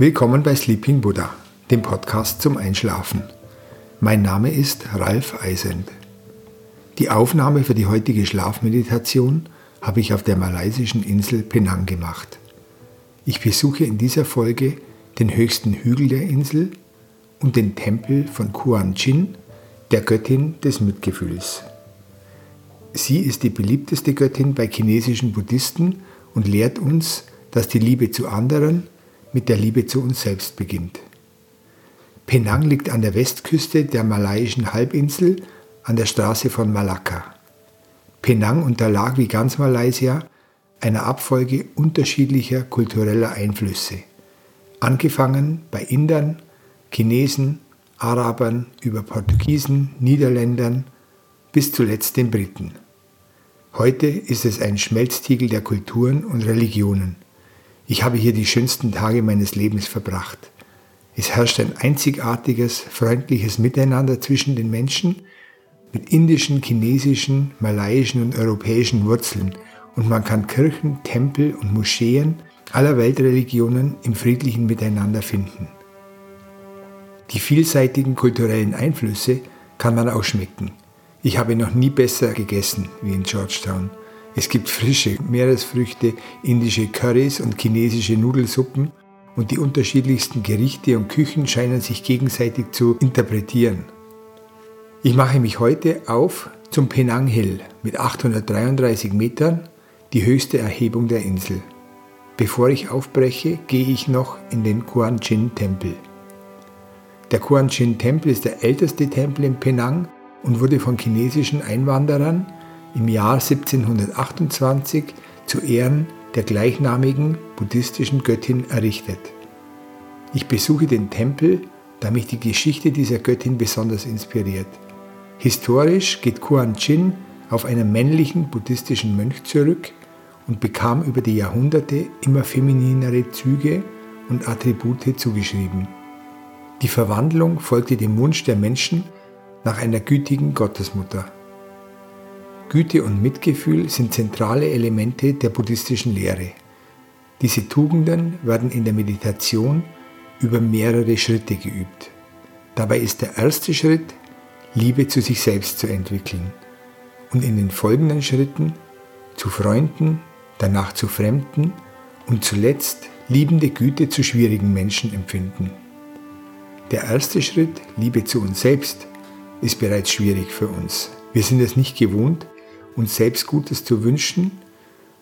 Willkommen bei Sleeping Buddha, dem Podcast zum Einschlafen. Mein Name ist Ralf Eisend. Die Aufnahme für die heutige Schlafmeditation habe ich auf der malaysischen Insel Penang gemacht. Ich besuche in dieser Folge den höchsten Hügel der Insel und den Tempel von Kuan Chin, der Göttin des Mitgefühls. Sie ist die beliebteste Göttin bei chinesischen Buddhisten und lehrt uns, dass die Liebe zu anderen mit der Liebe zu uns selbst beginnt. Penang liegt an der Westküste der malaiischen Halbinsel an der Straße von Malakka. Penang unterlag wie ganz Malaysia einer Abfolge unterschiedlicher kultureller Einflüsse, angefangen bei Indern, Chinesen, Arabern über Portugiesen, Niederländern bis zuletzt den Briten. Heute ist es ein Schmelztiegel der Kulturen und Religionen – ich habe hier die schönsten Tage meines Lebens verbracht. Es herrscht ein einzigartiges, freundliches Miteinander zwischen den Menschen mit indischen, chinesischen, malaiischen und europäischen Wurzeln und man kann Kirchen, Tempel und Moscheen aller Weltreligionen im friedlichen Miteinander finden. Die vielseitigen kulturellen Einflüsse kann man auch schmecken. Ich habe noch nie besser gegessen wie in Georgetown. Es gibt frische Meeresfrüchte, indische Currys und chinesische Nudelsuppen und die unterschiedlichsten Gerichte und Küchen scheinen sich gegenseitig zu interpretieren. Ich mache mich heute auf zum Penang Hill mit 833 Metern, die höchste Erhebung der Insel. Bevor ich aufbreche, gehe ich noch in den Kuan Chin Tempel. Der Kuan Chin Tempel ist der älteste Tempel in Penang und wurde von chinesischen Einwanderern im Jahr 1728 zu Ehren der gleichnamigen buddhistischen Göttin errichtet. Ich besuche den Tempel, da mich die Geschichte dieser Göttin besonders inspiriert. Historisch geht Kuan Chin auf einen männlichen buddhistischen Mönch zurück und bekam über die Jahrhunderte immer femininere Züge und Attribute zugeschrieben. Die Verwandlung folgte dem Wunsch der Menschen nach einer gütigen Gottesmutter. Güte und Mitgefühl sind zentrale Elemente der buddhistischen Lehre. Diese Tugenden werden in der Meditation über mehrere Schritte geübt. Dabei ist der erste Schritt, Liebe zu sich selbst zu entwickeln und in den folgenden Schritten zu Freunden, danach zu Fremden und zuletzt liebende Güte zu schwierigen Menschen empfinden. Der erste Schritt, Liebe zu uns selbst, ist bereits schwierig für uns. Wir sind es nicht gewohnt, uns selbst Gutes zu wünschen.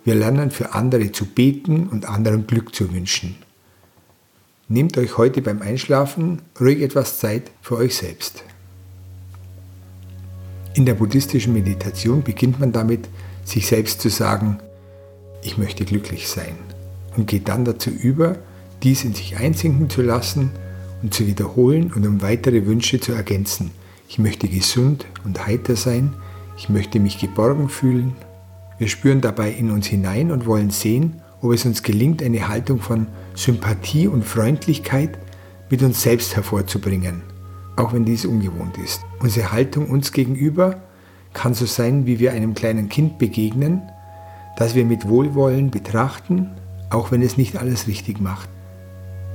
Wir lernen für andere zu beten und anderen Glück zu wünschen. Nehmt euch heute beim Einschlafen ruhig etwas Zeit für euch selbst. In der buddhistischen Meditation beginnt man damit, sich selbst zu sagen, ich möchte glücklich sein und geht dann dazu über, dies in sich einsinken zu lassen und zu wiederholen und um weitere Wünsche zu ergänzen. Ich möchte gesund und heiter sein, ich möchte mich geborgen fühlen. Wir spüren dabei in uns hinein und wollen sehen, ob es uns gelingt, eine Haltung von Sympathie und Freundlichkeit mit uns selbst hervorzubringen, auch wenn dies ungewohnt ist. Unsere Haltung uns gegenüber kann so sein, wie wir einem kleinen Kind begegnen, das wir mit Wohlwollen betrachten, auch wenn es nicht alles richtig macht.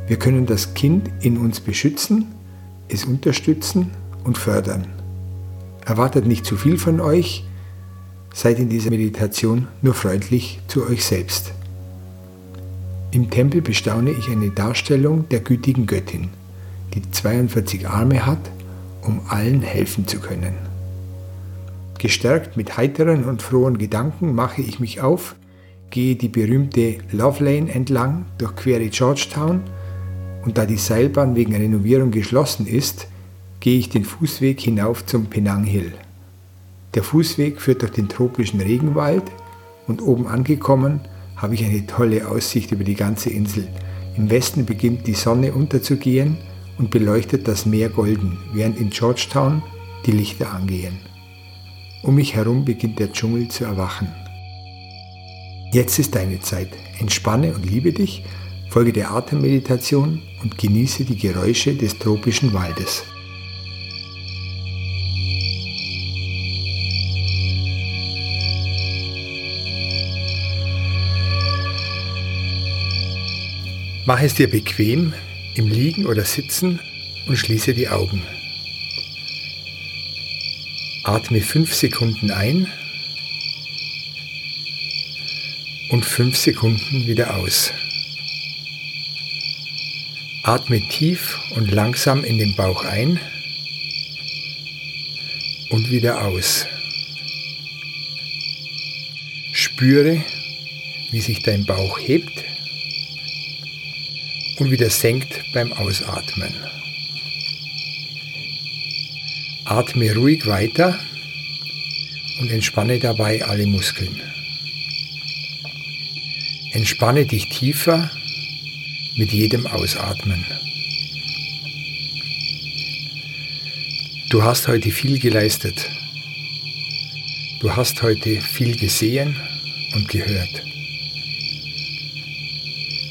Wir können das Kind in uns beschützen, es unterstützen und fördern. Erwartet nicht zu viel von euch, seid in dieser Meditation nur freundlich zu euch selbst. Im Tempel bestaune ich eine Darstellung der gütigen Göttin, die 42 Arme hat, um allen helfen zu können. Gestärkt mit heiteren und frohen Gedanken mache ich mich auf, gehe die berühmte Love Lane entlang, durchquere Georgetown und da die Seilbahn wegen Renovierung geschlossen ist, gehe ich den Fußweg hinauf zum Penang Hill. Der Fußweg führt durch den tropischen Regenwald und oben angekommen habe ich eine tolle Aussicht über die ganze Insel. Im Westen beginnt die Sonne unterzugehen und beleuchtet das Meer golden, während in Georgetown die Lichter angehen. Um mich herum beginnt der Dschungel zu erwachen. Jetzt ist deine Zeit. Entspanne und liebe dich, folge der Atemmeditation und genieße die Geräusche des tropischen Waldes. Mach es dir bequem, im Liegen oder Sitzen und schließe die Augen. Atme fünf Sekunden ein und fünf Sekunden wieder aus. Atme tief und langsam in den Bauch ein und wieder aus. Spüre, wie sich dein Bauch hebt und wieder senkt beim Ausatmen. Atme ruhig weiter und entspanne dabei alle Muskeln. Entspanne dich tiefer mit jedem Ausatmen. Du hast heute viel geleistet. Du hast heute viel gesehen und gehört.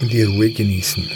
und die Ruhe genießen.